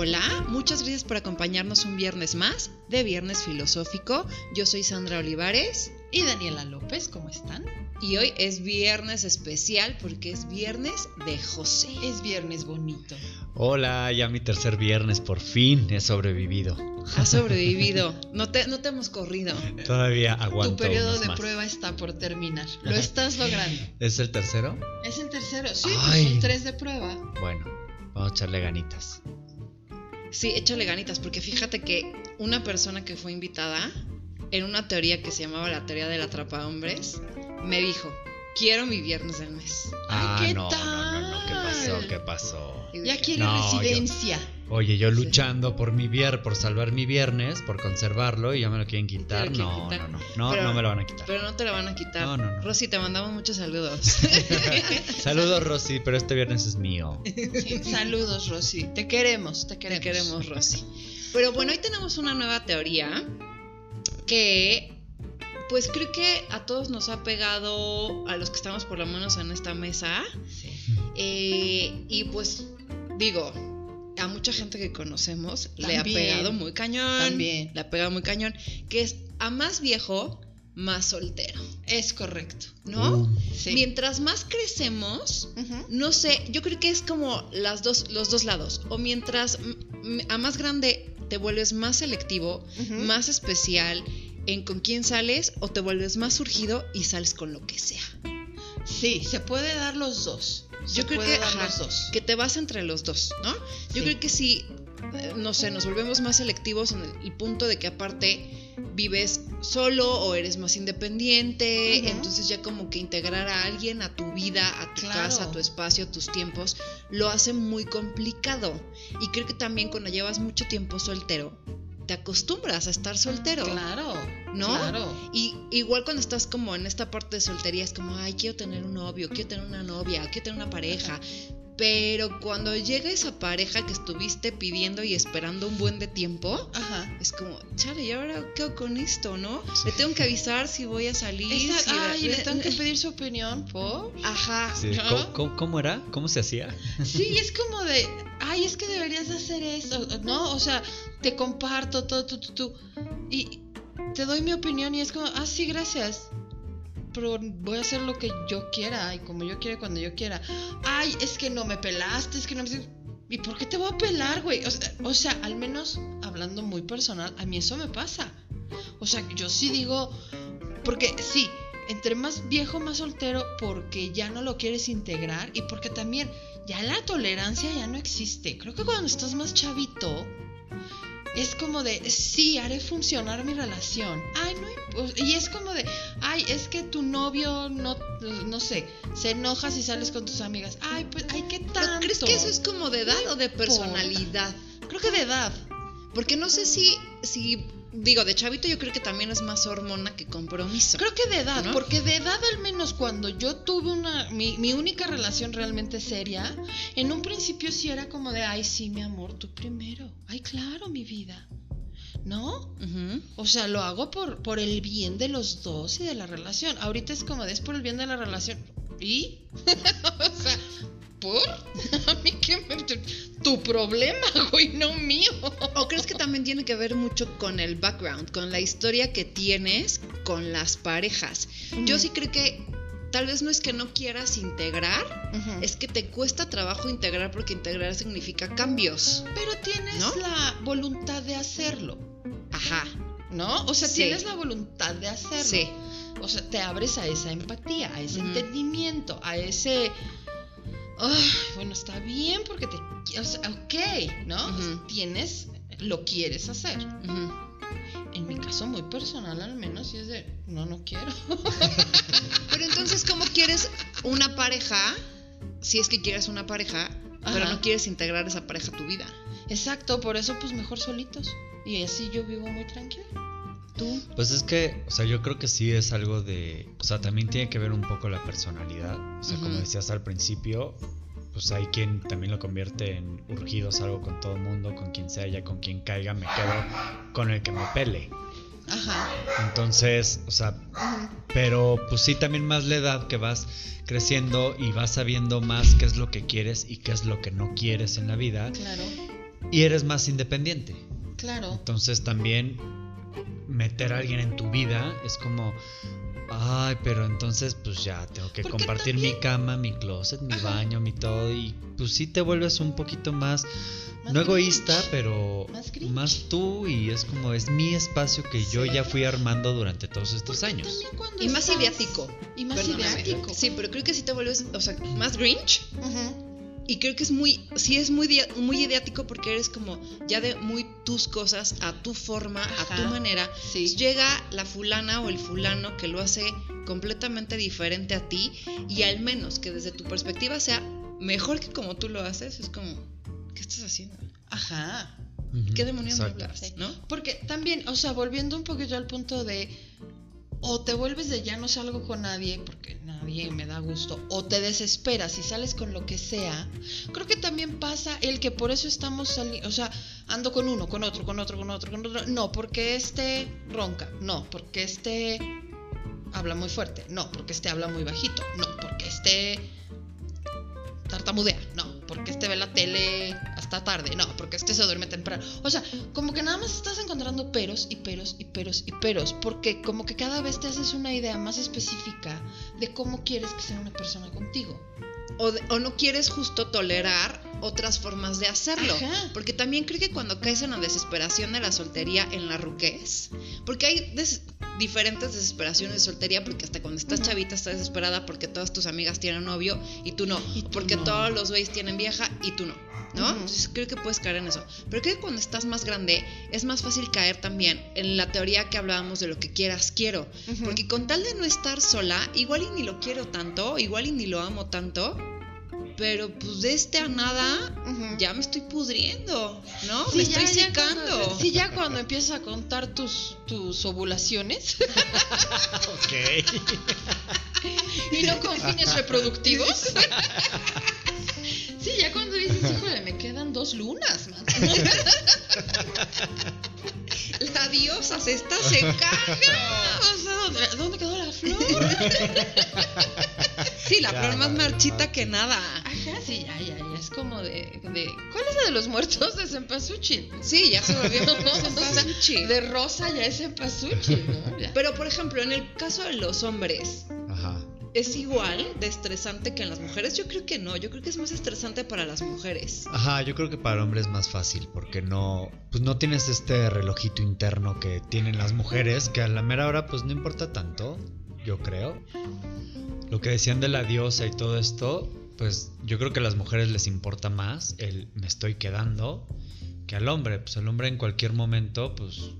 Hola, muchas gracias por acompañarnos un viernes más de Viernes Filosófico. Yo soy Sandra Olivares. Y Daniela López, ¿cómo están? Y hoy es viernes especial porque es viernes de José. Es viernes bonito. Hola, ya mi tercer viernes, por fin he sobrevivido. Has sobrevivido, no te, no te hemos corrido. Todavía aguanto. Tu periodo unos de más. prueba está por terminar. Lo estás logrando. ¿Es el tercero? Es el tercero, sí, pues Ay. son tres de prueba. Bueno, vamos a echarle ganitas. Sí, échale ganitas, porque fíjate que una persona que fue invitada en una teoría que se llamaba la teoría del atrapa hombres, me dijo, quiero mi viernes del mes. Ah, ¿qué no, no, no, no, ¿qué pasó? tal? ¿Qué pasó? Ya quiere No, yo- residencia. Oye, yo luchando por mi viernes, por salvar mi viernes, por conservarlo y ya me lo quieren quitar. Te lo quieren No, quitar. no, no, no, Pero- no me lo van a quitar. Pero no te la van a quitar. No, no, no. Rosy, te mandamos muchos saludos. Saludos, Rosy, pero este viernes es mío. Sí, Saludos, Rosy. Te queremos, te Te queremos. queremos, Rosy. Pero bueno, hoy tenemos una nueva teoría que, pues creo que a todos nos ha pegado, a los que estamos por lo menos en esta mesa. Sí. Eh, y pues digo, a mucha gente que conocemos le ha pegado muy cañón. También. Le ha pegado muy cañón. Que es a más viejo, más soltero. Es correcto. ¿No? Uh, Sí. Mientras más crecemos, no sé, yo creo que es como las dos, los dos lados. O mientras a más grande te vuelves más selectivo, más especial en con quién sales, o te vuelves más surgido y sales con lo que sea. Sí, se puede dar los dos. Yo creo que, dar ajá, los dos. que te vas entre los dos, ¿no? Yo Sí. creo que si, eh, no sé, nos volvemos más selectivos en el, el punto de que aparte vives solo o eres más independiente, entonces ya como que integrar a alguien a tu vida, a tu Claro. casa, a tu espacio, a tus tiempos, lo hace muy complicado. Y creo que también cuando llevas mucho tiempo soltero, te acostumbras a estar soltero. Claro. ¿No? Claro. Y igual cuando estás como en esta parte de soltería es como, ay, quiero tener un novio, quiero tener una novia, quiero tener una pareja. Pero cuando llega esa pareja que estuviste pidiendo y esperando un buen de tiempo, Ajá. es como, chale, ¿y ahora qué hago con esto, no? Sí. Le tengo que avisar si voy a salir. Esa- si ay, le tengo que pedir su opinión, ¿por? Ajá. sí. ¿cómo, cómo, cómo era? ¿Cómo se hacía? Sí, es como de, ay, es que deberías de hacer esto, ¿no? O sea, te comparto todo, tú, tú, tú. Y te doy mi opinión y es como, ah, sí, gracias. Pero voy a hacer lo que yo quiera y como yo quiera cuando yo quiera. Ay, es que no me pelaste, es que no me... ¿Y por qué te voy a pelar, güey? O sea, o sea, al menos hablando muy personal, a mí eso me pasa. O sea, yo sí digo, porque sí, entre más viejo, más soltero, porque ya no lo quieres integrar y porque también ya la tolerancia ya no existe. Creo que cuando estás más chavito, es como de, sí, haré funcionar mi relación. Ay, no, pues, y es como de, ay, es que tu novio no, no sé, se enoja si sales con tus amigas. Ay, pues, ay, ¿qué ¿No tanto? ¿Crees que eso es como de edad o de personalidad? Creo que de edad. Porque no sé si, si, digo, de chavito yo creo que también es más hormona que compromiso. Creo que de edad, ¿No? porque de edad al menos cuando yo tuve una, mi, mi única relación realmente seria, en un principio sí era como de, ay, sí, mi amor, tú primero. Ay, claro, mi vida. ¿No? O sea, lo hago por, por el bien de los dos y de la relación. Ahorita es como de, es por el bien de la relación. ¿Y? o sea, ¿por? A mí qué me... Tu problema, güey, no mío. ¿O crees que también tiene que ver mucho con el background, con la historia que tienes con las parejas? Yo sí creo que tal vez no es que no quieras integrar, es que te cuesta trabajo integrar porque integrar significa cambios. Pero tienes ¿No? la voluntad de hacerlo. Ajá, ¿No? O sea, Sí. tienes la voluntad de hacerlo. sí. O sea, te abres a esa empatía, a ese entendimiento, a ese. "Ay, bueno, está bien porque te. O sea, ok, ¿no? Tienes. Lo quieres hacer. En mi caso, muy personal, al menos, y es de. No, no quiero. Pero entonces, ¿cómo quieres una pareja? Si es que quieres una pareja, pero no quieres integrar esa pareja a tu vida. Exacto, por eso, pues mejor solitos. Y así yo vivo muy tranquila. Tú. Pues es que, o sea, yo creo que sí es algo de, o sea, también tiene que ver un poco la personalidad. O sea, como decías al principio, pues hay quien también lo convierte en urgidos algo con todo el mundo, con quien sea, ya con quien caiga, me quedo con el que me pele. Ajá. Entonces, o sea, pero pues sí también más la edad que vas creciendo y vas sabiendo más qué es lo que quieres y qué es lo que no quieres en la vida. Claro. y eres más independiente. Claro. Entonces también meter a alguien en tu vida es como, ay, pero entonces pues ya tengo que compartir mi cama, mi closet, mi Ajá. baño, mi todo y pues sí te vuelves un poquito más, Más no egoísta, pero Más tú y es como es mi espacio que yo Sí. ya fui armando durante todos estos Porque años. Y más estás- ideático. Y más Perdóname. ideático. Sí, pero creo que sí te vuelves, o sea, más Grinch. Ujú. Y creo que es muy, sí es muy, muy ideático porque eres como ya de muy tus cosas, a tu forma, a tu manera. Sí. Llega la fulana o el fulano que lo hace completamente diferente a ti y al menos que desde tu perspectiva sea mejor que como tú lo haces, es como, ¿qué estás haciendo? Ajá. ¿Qué demonios hablas? ¿No? Porque también, o sea, volviendo un poquito al punto de o te vuelves de ya no salgo con nadie porque nadie me da gusto, o te desesperas y sales con lo que sea. Creo que también pasa el que por eso estamos saliendo, o sea, ando con uno, con otro, con otro, con otro, con otro. No, porque este ronca, no, porque este habla muy fuerte, no, porque este habla muy bajito, no, porque este tartamudea, no, porque este ve la tele hasta tarde, no, porque este se duerme temprano. O sea, como que nada más estás encontrando peros y peros y peros y peros, porque como que cada vez te haces una idea más específica de cómo quieres que sea una persona contigo. O, o no quieres justo tolerar otras formas de hacerlo. Ajá. Porque también creo que cuando caes en la desesperación de la soltería, en la ruquez, porque hay des- diferentes desesperaciones de soltería, porque hasta cuando estás chavita estás desesperada porque todas tus amigas tienen novio y tú no. Y tú porque no. todos los güeyes tienen vieja y tú no. ¿No? Ujú. Entonces creo que puedes caer en eso. Pero creo que cuando estás más grande es más fácil caer también en la teoría que hablábamos de lo que quieras, quiero. Ujú. Porque con tal de no estar sola, igual y ni lo quiero tanto, igual y ni lo amo tanto, pero pues de este a nada ya me estoy pudriendo, ¿no? Sí, me ya- estoy ya secando. cuando- sí, ya cuando empiezas a contar tus, tus ovulaciones Ok. y no con fines reproductivos. Sí, ya cuando dices, híjole, me quedan dos lunas, man. La diosa se está secando. O sea, ¿dónde, dónde quedó la flor? Sí, la Ya, flor más marchita que nada. Ajá, sí, ya, ya, ya. Es como de, de. ¿Cuál es la de los muertos de Cempasúchil? Sí, ya se volvió cempasúchil. De rosa ya es Cempasúchil, ¿no? Ya. Pero por ejemplo, en el caso de los hombres, Ajá. ¿es igual de estresante que en las mujeres? Yo creo que no, yo creo que es más estresante para las mujeres. Ajá, yo creo que para el hombre es más fácil porque no, pues no tienes este relojito interno que tienen las mujeres, que a la mera hora pues no importa tanto, yo creo. Lo que decían de la diosa y todo esto, pues yo creo que a las mujeres les importa más el me estoy quedando que al hombre. Pues el hombre en cualquier momento pues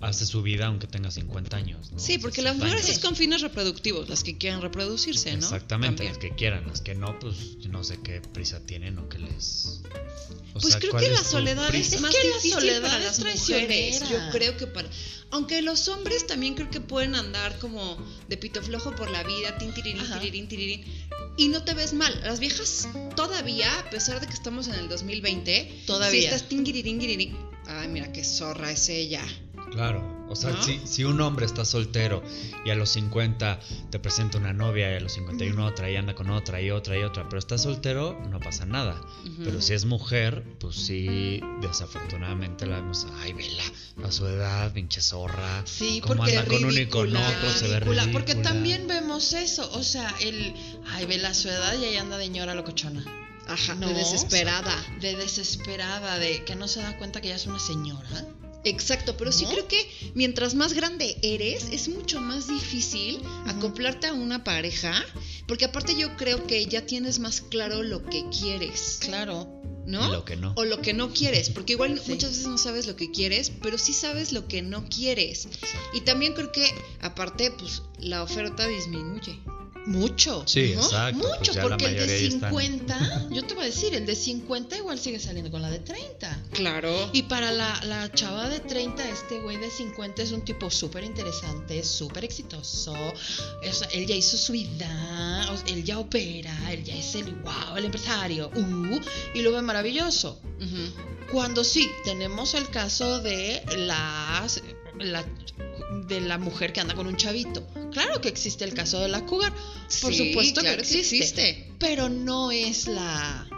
hace su vida aunque tenga 50 años. ¿no? Sí, porque 60 las mujeres años. es con fines reproductivos, las que quieran reproducirse, ¿no? Exactamente, También. las que quieran, las que no, pues yo no sé qué prisa tienen o qué les... o Pues sea, creo ¿cuál que la soledad es más que la difícil soledad para es las mujeres. Yo creo que para. Aunque los hombres también creo que pueden andar como de pito flojo por la vida, tin, tirirín, tirirín, tirirín, y no te ves mal. Las viejas todavía, a pesar de que estamos en el 2020, Todavía. Si estás tingirirín, tirirín, Ay, mira qué zorra es ella. Claro, o sea, ¿No? si, si un hombre está soltero y a los 50 te presenta una novia y a los 51 otra y anda con otra y otra y otra, pero está soltero, no pasa nada. Pero si es mujer, pues sí, desafortunadamente la vemos, ay, vela, a su edad, pinche zorra. Sí, porque anda con uno y con ridícula, otro, se ve ridícula, ridícula. Porque también vemos eso, o sea, el, ay, ve la su edad y ahí anda de ñora locochona. Ajá, No, de desesperada. De desesperada, de que no se da cuenta que ya es una señora. Exacto, pero sí creo que mientras más grande eres, es mucho más difícil acoplarte a una pareja, porque aparte yo creo que ya tienes más claro lo que quieres, Claro. ¿no? Y lo que no. O lo que no quieres, porque igual Sí. muchas veces no sabes lo que quieres, pero sí sabes lo que no quieres. Y también creo que aparte, pues la oferta disminuye. Mucho. Sí, ¿no? exacto, pues Mucho, porque el de ya están. 50, yo te voy a decir, el de 50 igual sigue saliendo con la de 30. Claro. Y para la, la chava de 30, este güey de 50 es un tipo súper interesante, súper exitoso. O sea, él ya hizo su vida, o sea, él ya opera, él ya es el wow, el empresario. Uh, y lo ve maravilloso. Cuando sí, tenemos el caso de las la, de la mujer que anda con un chavito. Claro que existe el caso de la cougar, por Sí, supuesto claro que existe, existe. pero no es la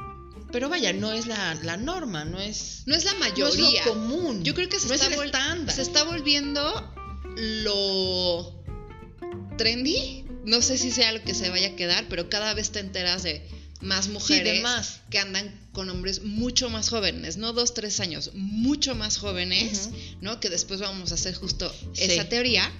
Pero vaya, no es la, la norma, no es, No es la no es mayoría. lo común. Yo creo que se, no es está, el se está volviendo lo trendy. No sé si sea lo que se vaya a quedar, pero cada vez te enteras de más mujeres que andan con hombres mucho más jóvenes, no dos, tres años, mucho más jóvenes. ¿no? Que después vamos a hacer justo Sí. esa teoría.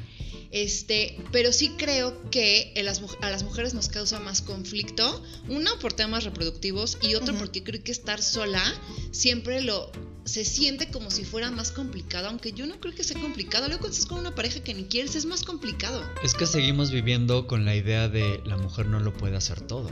Este, pero sí creo que en las mu- a las mujeres nos causa más conflicto, uno por temas reproductivos y otro porque creo que estar sola siempre lo se siente como si fuera más complicado, aunque yo no creo que sea complicado. Luego cuando estás con una pareja que ni quieres es más complicado. Es que seguimos viviendo con la idea de la mujer no lo puede hacer todo.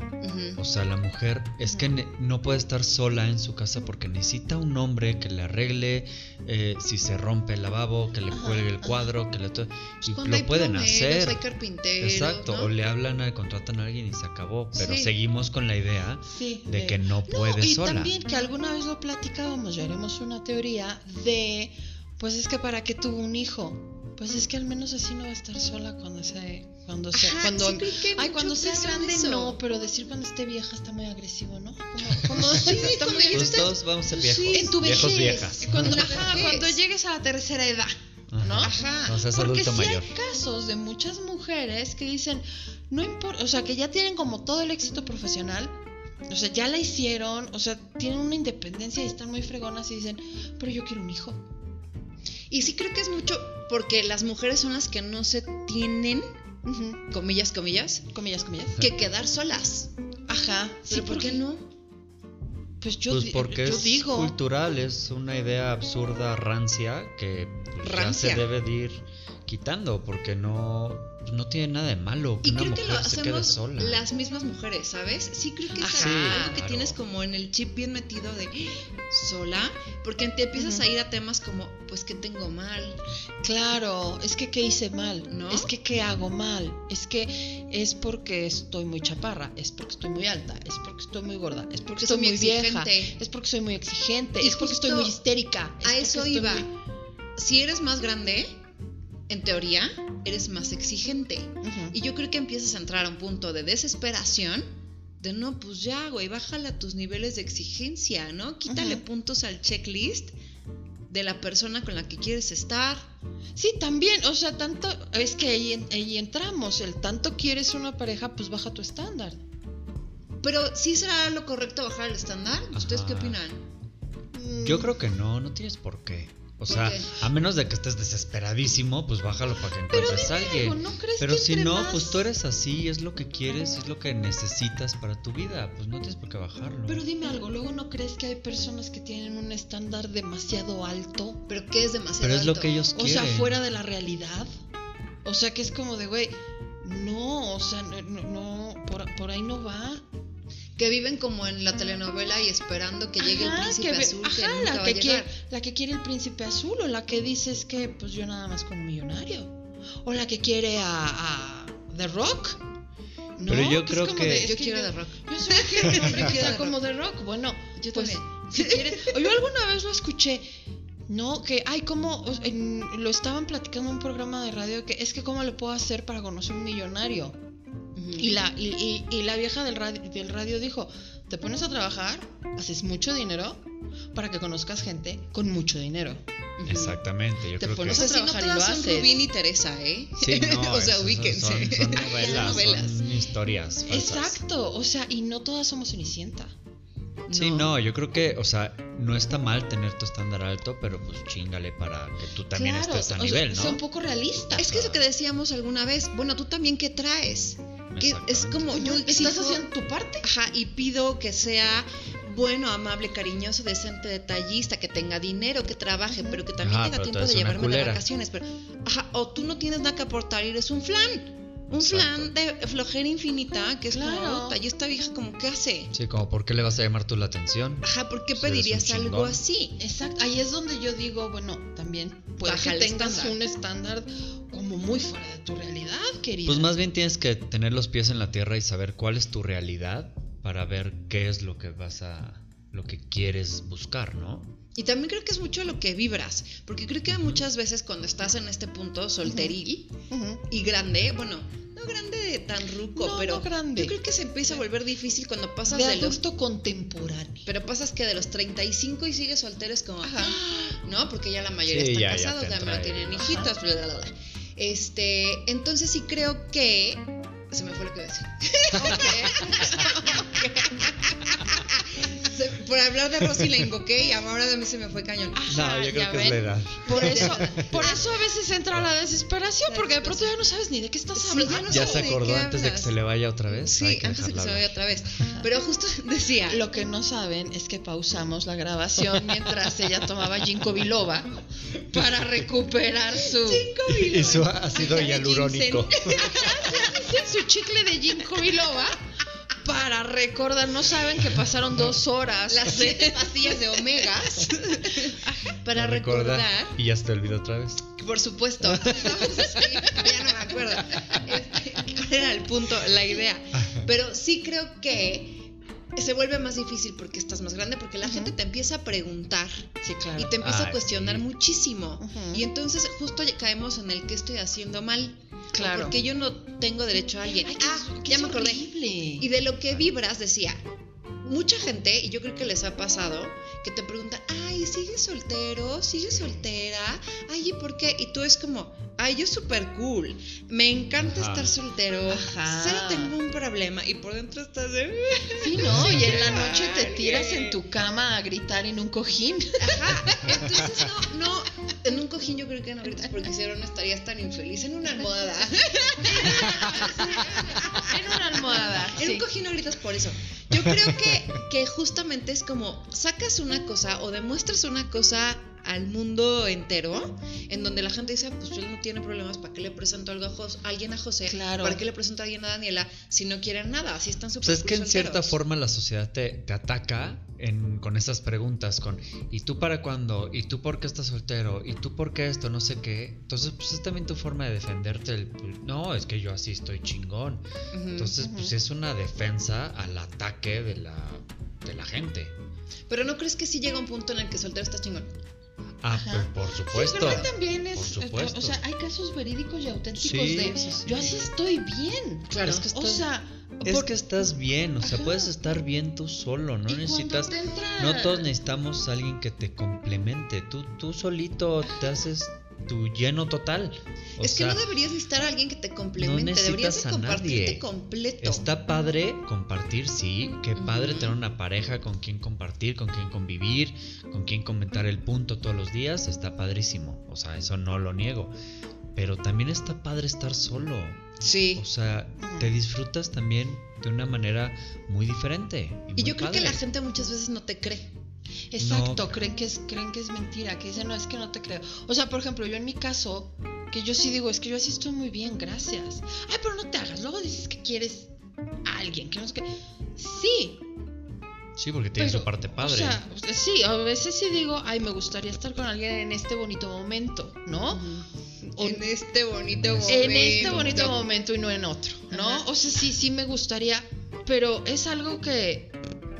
O sea, la mujer es que no puede estar sola en su casa porque necesita un hombre que le arregle eh, si se rompe el lavabo, que le cuelgue el cuadro, que le... Pues y cuando hay lo pueden hacer. Hay carpinteros. Exacto, ¿no? o le hablan, a- contratan a alguien y se acabó. Pero Sí. seguimos con la idea Sí, de que no No, puede y sola. también que alguna vez lo platicábamos, ya haremos una teoría de, pues es que para qué tuvo un hijo, pues es que al menos así no va a estar sola cuando se, cuando se, Ajá, cuando, sí ay, cuando sea grande eso. no, pero decir cuando esté vieja está muy agresivo, ¿no? Como, como sí, está cuando muy Pues todos vamos a ser viejos. en tu viejos, vejez, viejas. Cuando, cuando llegues a la tercera edad, ¿no? Ajá. Cuando seas Porque adulto sí mayor. hay casos de muchas mujeres que dicen, no importa, o sea, que ya tienen como todo el éxito profesional, o sea, ya la hicieron, o sea, tienen una independencia y están muy fregonas y dicen, pero yo quiero un hijo. Y sí creo que es mucho porque las mujeres son las que no se tienen, comillas, comillas, Comillas, comillas. que quedar solas. Ajá. Pero ¿por qué no? Pues yo, pues porque yo es digo. cultural, es una idea absurda, rancia, que pues, ya Rancia. se debe de ir quitando, porque no, no tiene nada de malo que Y una creo que lo se quede hacemos sola. las mismas mujeres, ¿sabes? Sí creo que es Ajá. algo Sí, que tienes como en el chip bien metido de sola, porque te empiezas a ir a temas como, pues, ¿qué tengo mal? Claro, es que qué hice mal, ¿No? Es que qué hago mal, es que es porque estoy muy chaparra, es porque estoy muy alta, es porque estoy muy gorda, es porque estoy soy muy vieja, es porque soy muy exigente, Y es porque estoy muy histérica. es A eso iba. muy- Si eres más grande, en teoría, eres más exigente. Y yo creo que empiezas a entrar a un punto de desesperación. De no, pues ya, güey, bájale a tus niveles de exigencia, ¿no? Quítale puntos al checklist de la persona con la que quieres estar. Sí, también, o sea, tanto, es que ahí, ahí entramos, el tanto quieres una pareja, pues baja tu estándar. Pero ¿sí será lo correcto bajar el estándar? ¿Ustedes qué opinan? Yo creo que no, no tienes por qué. O ¿Por sea, a menos de que estés desesperadísimo, pues bájalo para que Pero encuentres a alguien. algo, ¿no crees Pero que si no, más- pues tú eres así, es lo que quieres, es lo que necesitas para tu vida. Pues no tienes por qué bajarlo. Pero dime algo, ¿luego no crees que hay personas que tienen un estándar demasiado alto? ¿Pero qué es demasiado Pero es lo que ellos O quieren. sea, fuera de la realidad. O sea, que es como de, güey, no, o sea, no, no, no, por, por ahí no va. Que viven como en la telenovela y esperando que llegue Ajá, el príncipe que azul que ajá, nunca la va que, a llegar. quiere, la que quiere el príncipe azul, o la que dice es que, pues yo nada más con un millonario. O la que quiere a, a The Rock. No, Pero yo es creo como que- de- Yo quiero yo- The Rock. Yo quiero que quiero sea The como The Rock. Bueno, Yo pues, también. si quieres. o Yo alguna vez lo escuché. No, que ay, como lo estaban platicando en un programa de radio que es que cómo le puedo hacer para conocer un millonario. Y la, y, y- y la vieja del radio, del radio dijo, te pones a trabajar, haces mucho dinero para que conozcas gente con mucho dinero. Exactamente, yo Te creo que... O pones sea, si no todas son haces. Rubín y Teresa, ¿eh? Sí, no, o sea, eso- ubíquense. Son, son novelas, novelas. son historias falsas. Exacto, o sea, y no todas somos Cenicienta. Sí, no, yo creo que, o sea, no está mal tener tu estándar alto, pero pues chingale para que tú también Claro, estés a o sea, nivel, ¿no? Sea un poco realista. Es que es lo que decíamos alguna vez. Bueno, tú también, ¿qué traes? Que es como yo ¿Estás haciendo tu parte? Ajá, y pido que sea bueno, amable, cariñoso, decente, detallista, que tenga dinero, que trabaje, pero que también Ajá, tenga tiempo de llevarme de culera. vacaciones. Pero, ajá, o tú no tienes nada que aportar y eres un flan. Un Exacto. flan de flojera infinita, que es Claro. como, "Puta, y esta vieja como, ¿qué hace? Sí, como, ¿por qué le vas a llamar tú la atención? Ajá, ¿por qué Si pedirías algo así? Exacto, ahí es donde yo digo, bueno, también puede Baja que tengas estándar. un estándar como muy fuera de tu realidad, querida. Pues más bien tienes que tener los pies en la tierra y saber cuál es tu realidad para ver qué es lo que vas a, lo que quieres buscar, ¿no? Y también creo que es mucho lo que vibras, porque creo que muchas veces cuando estás en este punto solteril y grande, bueno, no grande de tan ruco, No, pero no grande. yo creo que se empieza a volver difícil cuando pasas De de, los adulto contemporáneo. pero pasas que de los 35 y sigues soltero es como, Ajá. ¿no? Porque ya la mayoría Sí, están ya- ya casados, te también entra tienen hijitos, bla, bla, bla. Este, entonces sí creo que se me fue lo que iba a decir. Se- Por hablar de Rosy la invoqué y ahora de mí se me fue cañón. No, yo creo que es la edad. Por eso, por eso a veces entra la desesperación, porque de pronto ya no sabes ni de qué estás Sí, hablando. ya no Ya sabes se acordó antes de que se le vaya otra vez. Sí, antes de que dejarla se vaya hablar. otra vez. Pero justo decía, Lo que no saben es que pausamos la grabación mientras ella tomaba ginkgo biloba para recuperar su Y su ácido Ajá, hialurónico. su chicle de ginkgo biloba para recordar. No saben que pasaron dos horas. las siete pastillas de omegas para recordar Y ya se te olvidó otra vez. Por supuesto. Sí, ya no me acuerdo. Este, ¿Cuál era el punto? La idea. Pero sí creo que se vuelve más difícil porque estás más grande, porque la gente te empieza a preguntar Sí, claro. y te empieza a cuestionar sí. muchísimo. Y entonces justo ya caemos en el que estoy haciendo mal. Claro. Porque yo no tengo derecho a alguien. Ay, ah, ya me acordé. horrible. Y de lo que vibras decía, mucha gente, y yo creo que les ha pasado, que te pregunta, ay, ¿sigues soltero? ¿Sigues soltera? Ay, ¿y por qué? Y tú es como, ay, yo súper cool, me encanta Ajá. estar soltero, Ajá. cero tengo un problema, y por dentro estás de... Sí, ¿no? Y en la noche te tiras en tu cama a gritar en un cojín. Ajá, entonces no, no, en un cojín yo creo que no gritas porque si no no estarías tan infeliz, en una almohada. En una almohada. En sí. un cojín no gritas por eso. Yo creo que, que justamente es como sacas una cosa o demuestras una cosa al mundo entero, en donde la gente dice, "Ah, pues él no tiene problemas, ¿para qué le presento algo a, Jos- a alguien a José? Claro. ¿Para qué le presento a alguien a Daniela si no quieren nada? Así están súper Pues es que en cierta forma la sociedad te, te ataca en- con estas preguntas, con ¿y tú para cuándo? ¿Y tú por qué estás soltero? ¿Y tú por qué esto? No sé qué. Entonces, pues es también tu forma de defenderte. el, no, es que yo así estoy chingón. Entonces, pues es una defensa al ataque de la, de la gente. Pero ¿no crees que sí llega un punto en el que soltero está chingón? Ah, Ajá. pues por supuesto. Sí, pero también es. Por supuesto. O sea, hay casos verídicos y auténticos Sí, de. Yo así estoy bien. Claro. Es que O estás- sea. Es por- que estás bien, o sea, Ajá. puedes estar bien tú solo, no y necesitas... entra- No todos necesitamos a alguien que te complemente, tú, tú solito te haces tu lleno total. O es sea, que no deberías necesitar a alguien que te complemente, deberías de compartirte nadie. completo. Está padre compartir, sí, qué padre tener una pareja con quien compartir, con quien convivir, con quien comentar el punto todos los días, está padrísimo, o sea, eso no lo niego. Pero también está padre estar solo. Sí. O sea, te disfrutas también de una manera muy diferente. Y, Y muy yo creo que la gente muchas veces no te cree. Exacto, No. creen que es creen que es mentira, que dicen, no, es que no te creo. O sea, por ejemplo, yo en mi caso, que yo sí digo, es que yo así estoy muy bien, gracias. Ay, pero no te hagas, luego dices que quieres a alguien, que no es que... Sí, Sí, porque tiene pero, su parte padre. O sea, sí, a veces sí digo, ay, me gustaría estar con alguien en este bonito momento, ¿no? O- En este bonito En momento. en este bonito momento y no en otro, ¿no? Ajá. O sea, sí, sí me gustaría, pero es algo que,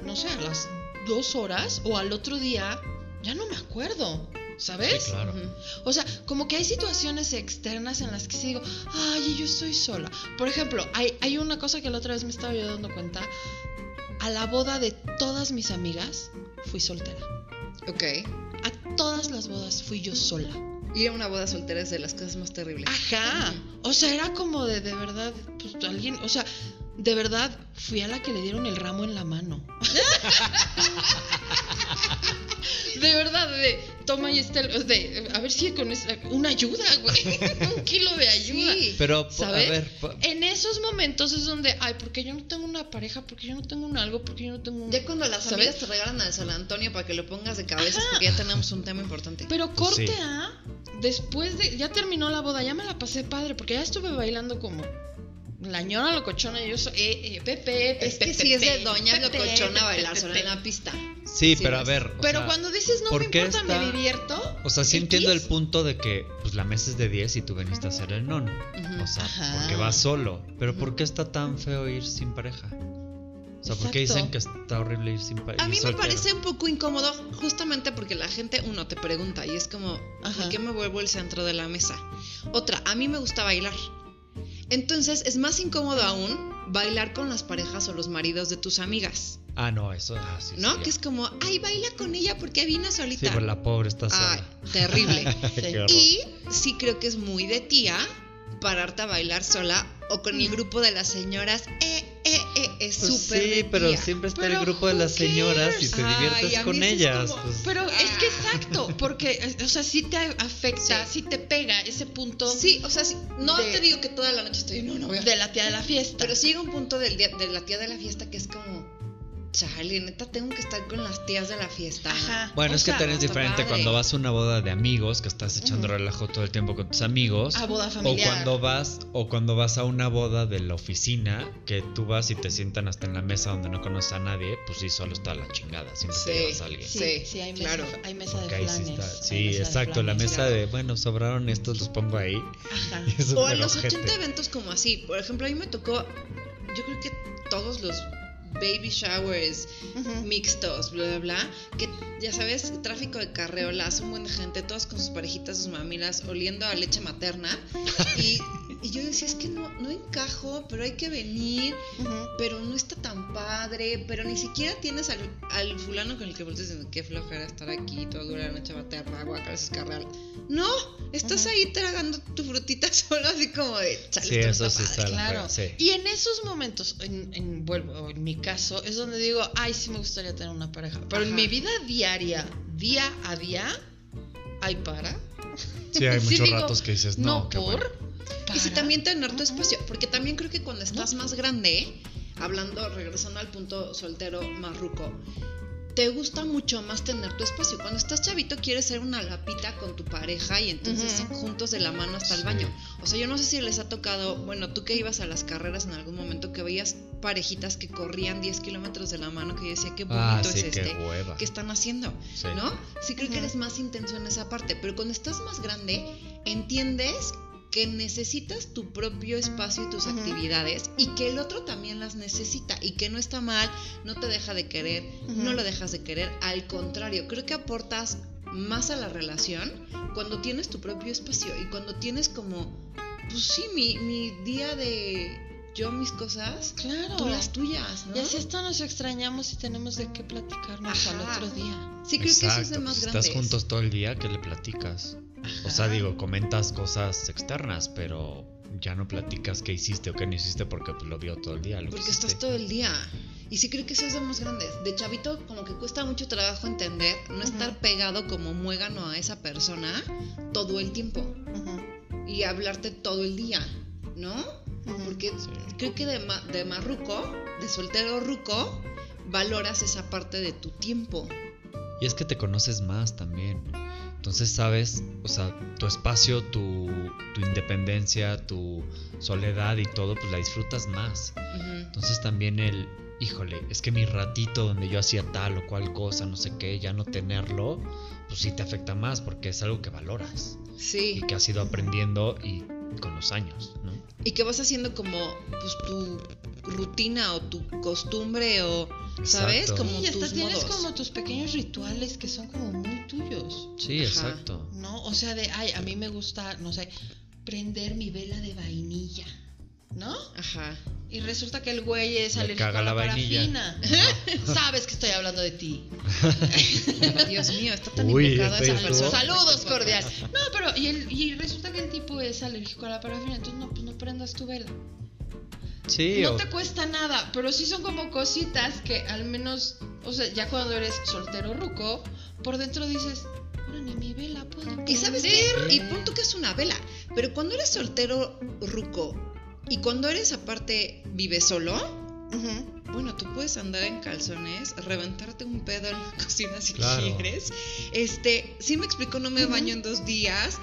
no sé, a las dos horas o al otro día ya no me acuerdo, ¿sabes? Sí, claro. Ujú. O sea, como que hay situaciones externas en las que sí digo, ay, yo estoy sola. Por ejemplo, hay, hay una cosa que la otra vez me estaba yo dando cuenta. A la boda de todas mis amigas fui soltera. Ok. A todas las bodas fui yo sola. Ir a una boda soltera es de las cosas más terribles. Ajá. O sea, era como de, de verdad, pues alguien, o sea, de verdad fui a la que le dieron el ramo en la mano. De verdad, de toma y está, el- de, a ver si con esa, una ayuda, güey, un kilo de ayuda. Sí. Pero, a ver, En esos momentos es donde, ay, porque yo no tengo una pareja, porque yo no tengo un algo, porque yo no tengo un... Ya cuando las ¿Sabes? amigas te regalan al San Antonio para que lo pongas de cabeza, porque ya tenemos un tema importante. Pero corte Sí. A, después de, ya terminó la boda, ya me la pasé padre, porque ya estuve bailando como la ñora locochona y yo soy, eh, eh, Pepe, es que sí es de doña locochona bailar sola en la pista. sí, sí, pero a pues. ver. o Pero sea, cuando dices no ¿por me qué importa, está- me divierto. O sea, sí X. entiendo el punto de que pues la mesa es de 10 y tú veniste a hacer el non. Ujú. O sea, Ajá. porque vas solo. Pero ¿por qué está tan feo ir sin pareja? O sea, porque Exacto. dicen que está horrible ir sin pareja. A mí me parece un poco incómodo justamente porque la gente, uno, te pregunta y es como, Ajá. ¿por qué me vuelvo el centro de la mesa? Otra, a mí me gusta bailar. Entonces es más incómodo aún bailar con las parejas o los maridos de tus amigas, Ah, no, eso. Ah, sí, ¿no? sí, que es como, ay, baila con ella porque vino Sí, solita. pero la pobre está Ay, sola. terrible. Sí. Qué horror. y sí creo que es muy de tía pararte a bailar sola o con el grupo de las señoras. Eh, eh, eh, es Pues súper sí, de pero tía. siempre está Pero el grupo de las señoras y te Ay, diviertes con ellas. como- pues. Pero es que Ah. exacto, porque, eh, o sea, sí te afecta, Sí. sí, te pega ese punto Sí, o sea, sí, no De- te digo que toda la noche estoy, no, no voy a de la tía de la fiesta. Pero sí llega un punto del día, de la tía de la fiesta que es como, chale, neta, tengo que estar con las tías de la fiesta. Ajá. Bueno, O es que sea, también es diferente padre. cuando vas a una boda de amigos, que estás echando relajo todo el tiempo con tus amigos. A boda O familiar. cuando vas, o cuando vas a una boda de la oficina, que tú vas y te sientan hasta en la mesa donde no conoces a nadie, pues sí, solo está la chingada. Siempre te Sí. llevas a alguien. Sí, Sí, sí, hay mesa, claro. hay mesa de sí flanes. está. Sí, mesa de exacto. La mesa de, bueno, sobraron estos, los pongo ahí. Ajá. O en los ojete. 80 eventos como así. Por ejemplo, a mí me tocó, yo creo que todos los baby showers mixtos, bla, bla, bla, que ya sabes, tráfico de carreolas, un buen de gente, todos con sus parejitas, sus mamilas, oliendo a leche materna. Y, y yo decía, es que no, no encajo, pero hay que venir, pero no está tan padre, pero ni siquiera tienes al, al fulano con el que volteas diciendo, qué flojera estar aquí, todo dura la noche materna, guacas, es carreal. No, estás ahí tragando tu frutita solo, así como de, chale, Sí, eso sí padre". la Claro. sí. Y en esos momentos, en, en, vuelvo, en mi caso, es donde digo, ay, sí me gustaría tener una pareja. Pero en Ajá. mi vida diaria, día a día, ay, para. Sí, hay Sí muchos digo, ratos que dices, No, no, qué por. bueno. Y si para. también tener tu espacio, porque también creo que cuando estás más grande, hablando, regresando al punto soltero más ruco, te gusta mucho más tener tu espacio. Cuando estás chavito quieres ser una lapita con tu pareja y entonces Ujú. juntos de la mano hasta el baño. O sea, yo no sé si les ha tocado, bueno, tú que ibas a las carreras en algún momento que veías parejitas que corrían 10 kilómetros de la mano, que yo decía, qué bonito Ah, es sí, este. qué. ¿Qué están haciendo? Sí. ¿No? Sí creo que Ujú. eres más intenso en esa parte, pero cuando estás más grande, entiendes que necesitas tu propio espacio y tus actividades y que el otro también las necesita y que no está mal, no te deja de querer, no lo dejas de querer, al contrario, creo que aportas más a la relación cuando tienes tu propio espacio y cuando tienes como, pues sí, mi, mi día de yo mis cosas, Claro. tú las tuyas, ¿no? Y así hasta nos extrañamos y tenemos de qué platicarnos al otro día. Sí, creo que eso es de más pues, grandes. Estás juntos todo el día, ¿qué le platicas? O sea, digo, comentas cosas externas, pero ya no platicas qué hiciste o qué no hiciste porque pues, lo vio todo el día. Lo Porque que estás todo el día. Y sí creo que eso es de más grandes. De chavito como que cuesta mucho trabajo entender, no estar pegado como muégano a esa persona todo el tiempo y hablarte todo el día, ¿no? Porque Sí. creo que de, ma- de marruco, de soltero ruco, valoras esa parte de tu tiempo. Y es que te conoces más también. Entonces sabes, o sea, tu espacio, tu, tu independencia, tu soledad y todo, pues la disfrutas más. Entonces también el, híjole, es que mi ratito donde yo hacía tal o cual cosa, no sé qué, ya no tenerlo, pues sí te afecta más porque es algo que valoras Sí. y que has ido aprendiendo y con los años, ¿no? Y que vas haciendo como pues tu rutina o tu costumbre o, ¿sabes? Exacto. Como y hasta tus tienes modos. como tus pequeños rituales que son como muy tuyos, Sí, Ajá. exacto. ¿no? O sea, de, ay, a mí me gusta, no sé, prender mi vela de vainilla, ¿no? Ajá. Y resulta que el güey es Le alérgico caga a la, la vainilla. parafina. Sabes que estoy hablando de ti. Dios mío, está tan Uy, este esa persona. Saludos cordiales. No, pero y, el, y resulta que el tipo es alérgico a la parafina, entonces no, pues no prendas tu vela. Sí, No o- te cuesta nada, pero sí son como cositas que al menos, o sea, ya cuando eres soltero ruco, por dentro dices, no, ni mi vela puedo Y sabes qué, prender". y punto que es una vela, pero cuando eres soltero ruco y cuando eres aparte vive solo, bueno, tú puedes andar en calzones, reventarte un pedo en la cocina si Claro. quieres. Este, sí me explico, no me baño en dos días,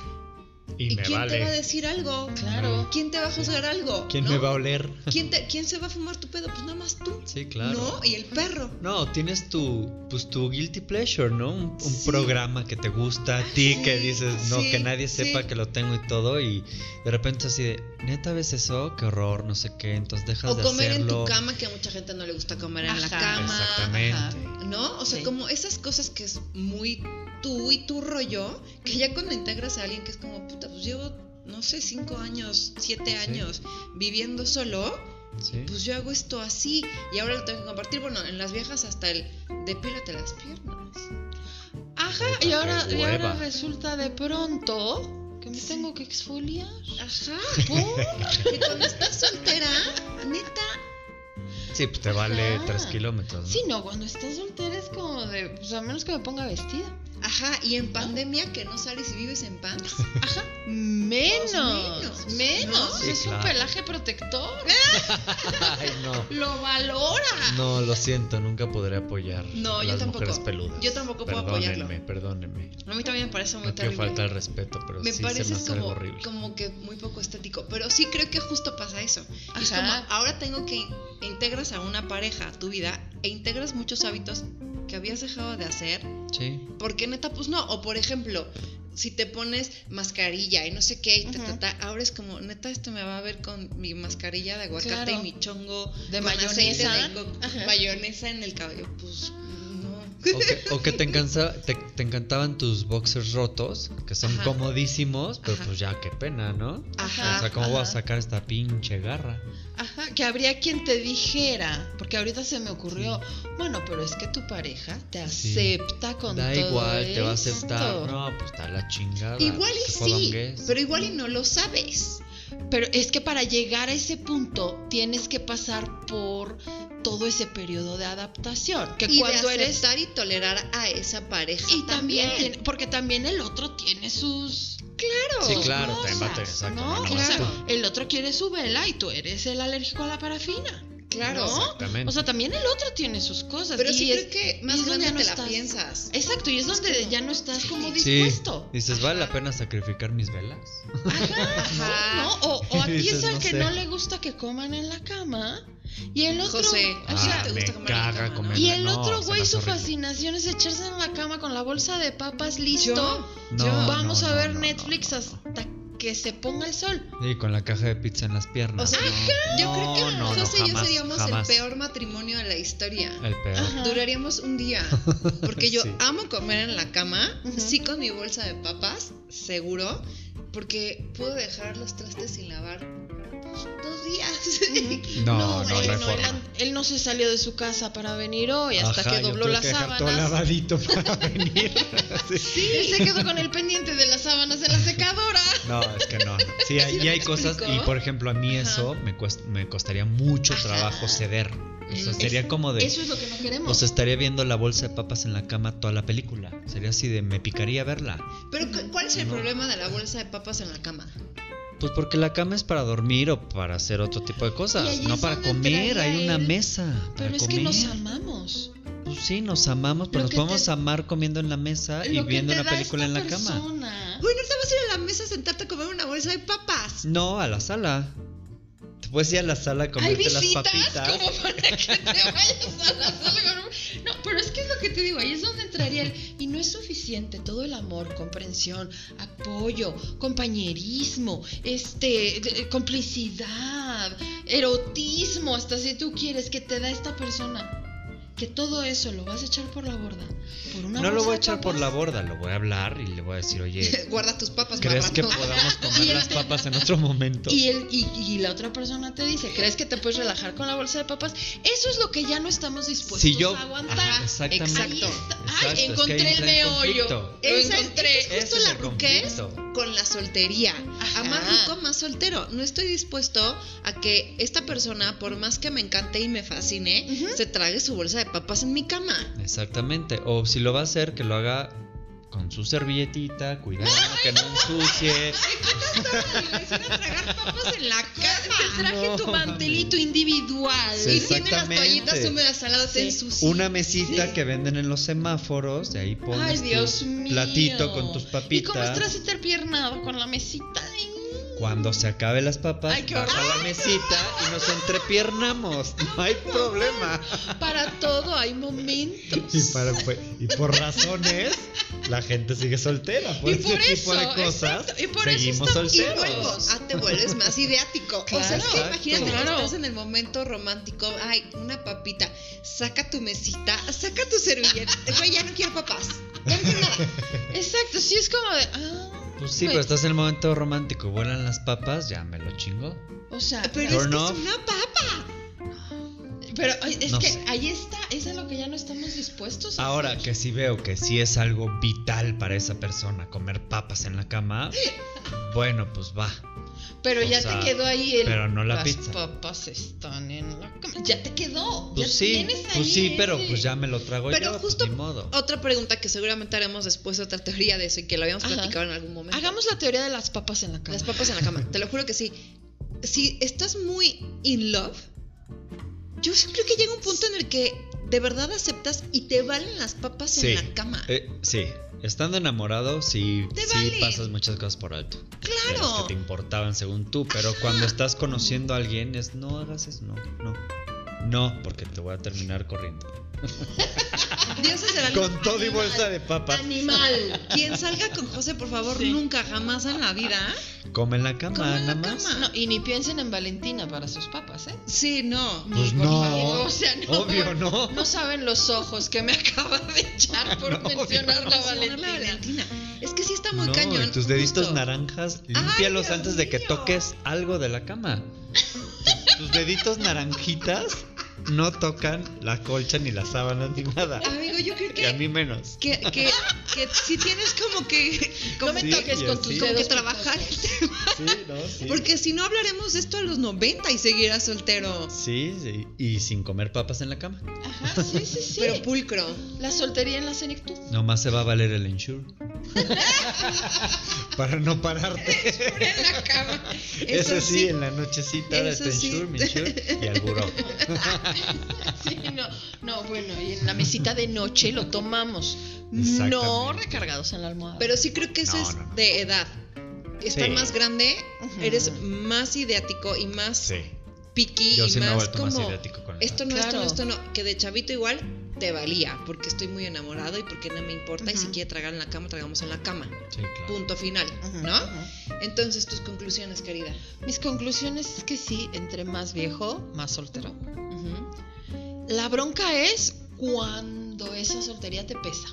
Y, ¿Y, me quién vale. te va a decir algo? Claro. ¿Quién te va a juzgar algo? ¿Quién ¿No? me va a oler? ¿Quién, te- ¿Quién se va a fumar tu pedo? Pues nada más tú. Sí, claro. ¿No? Y el perro. No, tienes tu, pues tu guilty pleasure, ¿no? Un, un Sí. programa que te gusta a ti, que dices, no, sí, que nadie sepa sí. que lo tengo y todo, y de repente así de, neta ves eso, qué horror, no sé qué, entonces dejas O de comer en hacerlo. tu cama, que a mucha gente no le gusta comer en la Ajá, cama. Exactamente. ¿No? O sea, Sí. como esas cosas que es muy tú y tu rollo, que ya cuando integras a alguien que es como, puta, pues llevo, no sé, cinco años, siete Sí. años viviendo solo, Sí. pues yo hago esto así y ahora lo tengo que compartir. Bueno, en las viejas hasta el depílate las piernas. Ajá, Puta, y ahora, y ahora resulta de pronto que me tengo que exfoliar. Ajá. ¿Por? Que cuando estás soltera, neta, Sí, pues te vale tres kilómetros. ¿no? Sí, no, cuando estás soltera es como de, pues a menos que me ponga vestida. Ajá, y en pandemia que no sales y vives en pants. Ajá. Menos, menos, menos. ¿no? Sí, es claro. un pelaje protector. Ay, no. Lo valora. No, lo siento, nunca podré apoyar No, a yo las tampoco. mujeres peludas. Yo tampoco puedo perdónenme, apoyarlo. Perdónenme, A mí también me parece muy No terrible. faltar el respeto, pero me sí se parece me hace como, horrible. como que muy poco estético. Pero sí creo que justo pasa eso. Es Ajá. como, ahora tengo que integras a una pareja a tu vida e integras muchos hábitos que habías dejado de hacer. Sí. Porque neta, pues no. O por ejemplo, si te pones mascarilla y no sé qué, y ta, ta, ta, ahora es como, neta, esto me va a ver con mi mascarilla de aguacate Claro. y mi chongo De con mayonesa. de mayonesa en el cabello. Pues no. O que, o que te, encansa- te, te encantaban tus boxers rotos, que son Ajá. comodísimos, pero Ajá. pues ya, qué pena, ¿no? Ajá. o sea, ¿cómo voy a sacar esta pinche garra? Ajá, que habría quien te dijera, porque ahorita se me ocurrió, bueno, pero es que tu pareja te Sí. acepta con Da todo igual, te va a aceptar. No, pues está la chingada. Igual y qué sí, pero igual y no lo sabes. Pero es que para llegar a ese punto tienes que pasar por todo ese periodo de adaptación. Que y cuando de eres. aceptar y tolerar a esa pareja Y también, también. tiene- porque también el otro tiene sus. Claro. Sí, claro, cosas, a tener- exacto, ¿no? no O sea, el otro quiere su vela y tú eres el alérgico a la parafina. Claro. ¿no? Exactamente. O sea, también el otro tiene sus cosas. Pero y sí es- creo que más es donde ya no te la estás- piensas. Exacto, y es donde como- ya no estás como Sí, dispuesto. dices, ¿vale la pena sacrificar mis velas? Ajá, Ajá. ¿no? O, o a ti es no que sé. no le gusta que coman en la cama. Y el otro. José, a te Ah, me gusta comer caga cama, ¿no? comer. y el No, otro güey, su fascinación es echarse en la cama con la bolsa de papas listo. Yo, No, Vamos no, a ver no, Netflix no, no. hasta que se ponga el sol. Y con la caja de pizza en las piernas. O sea, no, yo creo que no, no, José y yo seríamos jamás. el peor matrimonio de la historia. El peor. Ajá. Duraríamos un día. Porque yo Sí. amo comer en la cama, Ujú. sí con mi bolsa de papas, seguro, porque puedo dejar los trastes sin lavar dos días. No, no, no, él, no, forma. él, él no se salió de su casa para venir hoy hasta Ajá, que dobló las que dejar todo sábanas. lavadito para venir. Sí. Él se quedó con el pendiente de las sábanas en la secadora. No, es que no. Sí, hay, y hay cosas, y por ejemplo, a mí eso me, cuest- me costaría mucho Ajá. trabajo ceder. O sea, Es- sería como de. Eso es lo que no queremos. O sea, estaría viendo la bolsa de papas en la cama toda la película. Sería así de, me picaría verla. Pero cu- ¿cuál es el No. problema de la bolsa de papas en la cama? Pues porque la cama es para dormir o para hacer otro tipo de cosas, no para comer. Hay una él. mesa. para Pero es que nos amamos. Pues sí, nos amamos, pero Lo nos podemos te- amar comiendo en la mesa y Lo viendo una película en la cama. persona- Bueno, te vas a ir a la mesa a sentarte a comer una bolsa de papas. No, a la sala. Te puedes ir a la sala a comerte las visitas papitas. como para que te vayas a la sala. No, pero es que es lo que te digo, ahí es donde entraría el... Y no es suficiente todo el amor, comprensión, apoyo, compañerismo, este, complicidad, erotismo, hasta si tú quieres que te da esta persona. Que todo eso lo vas a echar por la borda. Por una No lo voy a echar por la borda, lo voy a hablar y le voy a decir, oye, Guarda tus papas, ¿crees que podamos Y comer el- las papas en otro momento? Y, el, y, y la otra persona te dice, ¿crees que te puedes relajar con la bolsa de papas? Eso es lo que ya no estamos dispuestos Si yo- a aguantar. Ajá, exactamente. Exacto, Ay, es que encontré el meollo. Lo Esa- encontré. Ese justo es la ruquez. Con la soltería. Ajá. A más rico, más soltero. No estoy dispuesto a que esta persona, por más que me encante y me fascine, se trague su bolsa de papas en mi cama. Exactamente. O si lo va a hacer, que lo haga con su servilletita, cuidado que no ensucie. Tragar papas en la cama. Te traje tu No, mantelito individual. Sí, Y tiene las toallitas húmedas al lado, te Sí. ensucia. Una mesita que venden en los semáforos, de ahí pones Ay, tu Dios mío. platito con tus ¿Y cómo papitas. estás interpiernado con la mesita? Ay, Cuando se acabe las papas, Ay, baja la mesita y nos entrepiernamos. No hay problema. Para todo hay momentos. Y, para- pues, y por razones, la gente sigue soltera. Por Y ese por tipo de eso, cosas, exacto, y por eso seguimos Y solteros. luego, ah, te vuelves más ideático. o sea, es que imagínate Claro. que estás en el momento romántico. Ay, una papita. Saca tu mesita, saca tu servilleta. Güey, ya no quiero papas. Exacto, sí es como de. Ah, Pues sí, güey. pero estás en el momento romántico. Vuelan las papas, ya me lo chingo. O sea, Pero es que es una papa. pero, es No que sé. ahí está, es a lo que ya no estamos dispuestos a Ahora hacer. que sí veo que sí es algo vital para esa persona comer papas en la cama, bueno, pues va. Pero o ya sea, te quedó ahí el. pero no la las pizza. papas están en la cama. Ya te quedó. Pues ya sí, tienes ahí pues sí, pero ese- pues ya me lo trago Pero yo, pues justo ni modo. otra pregunta que seguramente haremos después otra teoría de eso y que lo habíamos Ajá. platicado en algún momento. Hagamos la teoría de las papas en la cama. Las papas en la cama, te lo juro que sí. Si estás muy in love, yo sí creo que llega un punto en el que de verdad aceptas y te valen las papas Sí. en la cama. Eh, sí, estando enamorado, sí, Te sí vale. pasas muchas cosas por alto. Las claro. que te importaban según tú, pero cuando estás conociendo a alguien es no hagas eso, no, no. No, porque te voy a terminar corriendo. Dios será el Con todo y bolsa de papas. Animal. Quien salga con José, por favor, Sí. nunca, jamás en la vida. Come en la cama, Come en la nada más. cama. No, y ni piensen en Valentina para sus papas, ¿eh? Sí, no. Pues no. favor, o sea, no. Obvio, no. No saben los ojos que me acaba de echar por No, mencionar la Valentina. la Valentina. Es que sí está muy no, cañón. y tus deditos justo. naranjas, límpialos antes de que mío. toques algo de la cama. Tus deditos naranjitas no tocan la colcha ni las sábanas ni nada. Amigo, yo creo Y a que, mí menos. que, que, que si tienes como que, como No me Sí, toques con tus como que trabajar el tema. Sí, no, sí. Porque si no hablaremos de esto a los 90 y seguirás soltero. Sí, sí, y sin comer papas en la cama. Ajá, sí, sí, sí. Pero pulcro. la soltería en la senectud. Nomás se va a valer el insure. Para no pararte. En la cama. Eso Eso sí, sí. en la nochecita de este sí. insure, mi insure y al buró. Sí, no, no, bueno, y en la mesita de noche lo tomamos. No recargados en la almohada. Pero sí creo que eso No, es no, no. de edad. Estás Sí. más grande, eres más ideático y más Sí. picky Yo y sí más como ideático con la esto no, esto no, esto no. Que de chavito igual te valía porque estoy muy enamorado y porque no me importa y si quiere tragar en la cama, tragamos en la cama. Sí, claro. Punto final, ¿no? Entonces tus conclusiones, querida. Mis conclusiones es que sí, entre más viejo, más soltero. La bronca es cuando esa soltería te pesa.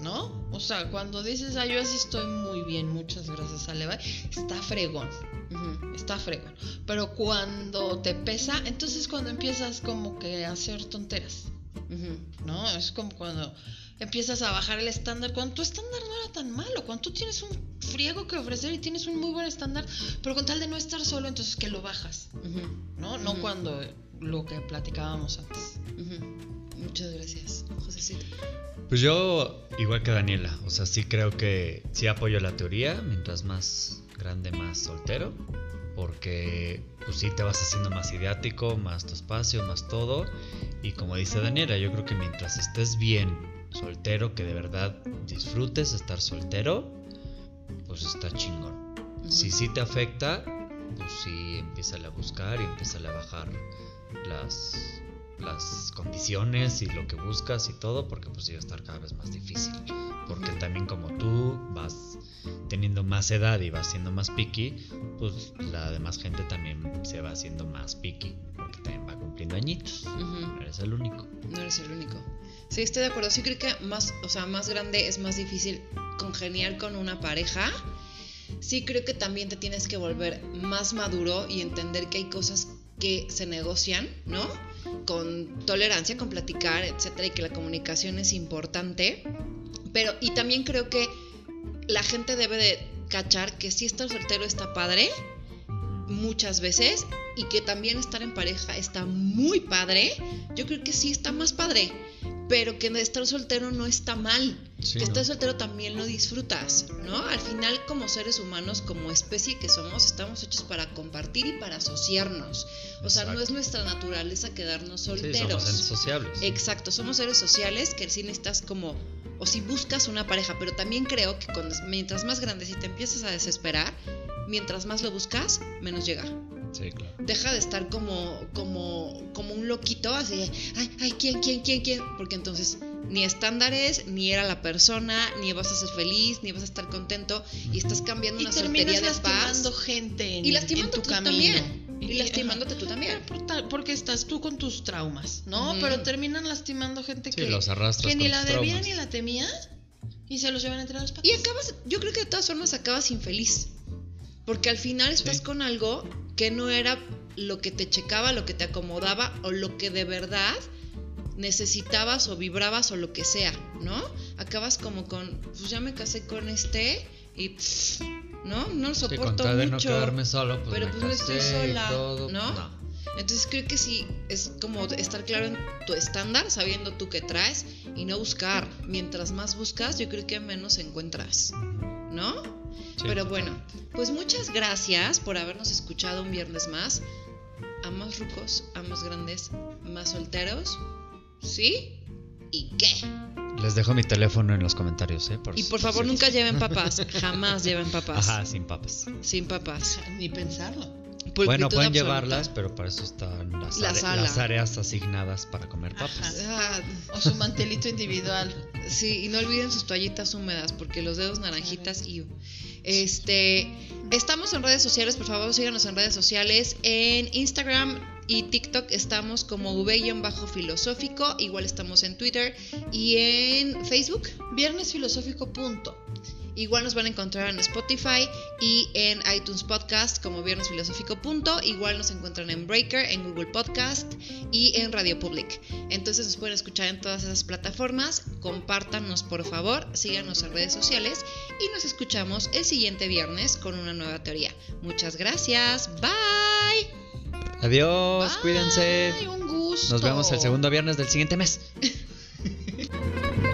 ¿no? O sea, cuando dices, ah, yo así estoy muy bien, muchas gracias, Aleva, está fregón, está fregón. Pero cuando te pesa, entonces cuando empiezas como que a hacer tonteras. ¿no? Es como cuando empiezas a bajar el estándar, cuando tu estándar no era tan malo, cuando tú tienes un friego que ofrecer y tienes un muy buen estándar, pero con tal de no estar solo, entonces que lo bajas, ¿no? No cuando lo que platicábamos antes. ujú. Muchas gracias, Josecito. Pues yo, igual que Daniela, o sea, sí creo que sí apoyo la teoría, mientras más grande, más soltero, porque pues sí te vas haciendo más ideático, más tu espacio, más todo, y como dice Daniela, yo creo que mientras estés bien soltero, que de verdad disfrutes estar soltero, pues está chingón. Ujú. Si sí te afecta, pues sí, empieza a buscar y empieza a bajar las, las condiciones y lo que buscas y todo, porque pues va a estar cada vez más difícil. Porque también como tú vas teniendo más edad y vas siendo más picky, pues la demás gente también se va haciendo más picky, porque también va cumpliendo añitos. Ujú. No eres el único. No eres el único. Sí, estoy de acuerdo. Sí creo que más, o sea, más grande es más difícil congeniar con una pareja. Sí creo que también te tienes que volver más maduro y entender que hay cosas que se negocian, ¿no? Con tolerancia, con platicar, etcétera, y que la comunicación es importante. Pero, y también creo que la gente debe de cachar que si estar soltero está padre, muchas veces y que también estar en pareja está muy padre, yo creo que sí está más padre. Pero que estar soltero no está mal. Sí, que ¿no? estar soltero también lo disfrutas, ¿no? Al final, como seres humanos, como especie que somos, estamos hechos para compartir y para asociarnos. O sea, no Exacto. es nuestra naturaleza quedarnos Sí, solteros. somos seres sociables. Exacto, somos seres sociales que sí necesitas como, o si buscas una pareja, pero también creo que mientras más grande, si te empiezas a desesperar, mientras más lo buscas, menos llega. Sí, claro. Deja de estar como, como, como un loquito, así, de, ay, ay, ¿quién, quién, quién, quién? Porque entonces ni estándares, ni era la persona, ni vas a ser feliz, ni vas a estar contento, y estás cambiando Y una terminas soltería de paz. lastimando gente en, Y lastimándote en tu tú camino. también. Y lastimándote tú también. Por tal- Porque estás tú con tus traumas, ¿no? Pero terminan lastimando gente Sí, que, los arrastras que ni la debía ni la temía y se los llevan entre las patas. Y acabas, yo creo que de todas formas acabas infeliz. Porque al final estás Sí. con algo que no era lo que te checaba, lo que te acomodaba o lo que de verdad necesitabas o vibrabas o lo que sea, ¿no? Acabas como con, pues ya me casé con este y, pff, ¿no? No lo soporto de no mucho. quedarme solo, pues pero me pues no estoy sola, todo. ¿no? Entonces creo que sí, es como estar claro en tu estándar, sabiendo tú qué traes y no buscar. Mientras más buscas, yo creo que menos encuentras. ¿no? Sí, Pero bueno, pues muchas gracias por habernos escuchado un viernes más. A más rucos, a más grandes, más solteros. ¿Sí? ¿Y qué? Les dejo mi teléfono en los comentarios, ¿eh? Por Y por favor nunca lleven papás. Jamás lleven papás. Ajá, sin papas. Sin papás. Ni pensarlo. Bueno, pueden absoluta. llevarlas, pero para eso están las, La are- sala. las áreas asignadas para comer papas. Ajá. O su mantelito individual. Sí, y no olviden sus toallitas húmedas, porque los dedos naranjitas y este estamos en redes sociales, por favor, síganos en redes sociales. En Instagram y TikTok estamos como V-filosófico, igual estamos en Twitter y en Facebook. Viernes filosófico punto. Igual nos van a encontrar en Spotify y en iTunes Podcast como Viernes Filosófico. Punto. Igual nos encuentran en Breaker, en Google Podcast y en Radio Public. Entonces nos pueden escuchar en todas esas plataformas. Compártanos por favor, síganos en redes sociales y nos escuchamos el siguiente viernes con una nueva teoría. Muchas gracias. Bye. Adiós, cuídense. Un gusto. Nos vemos el segundo viernes del siguiente mes.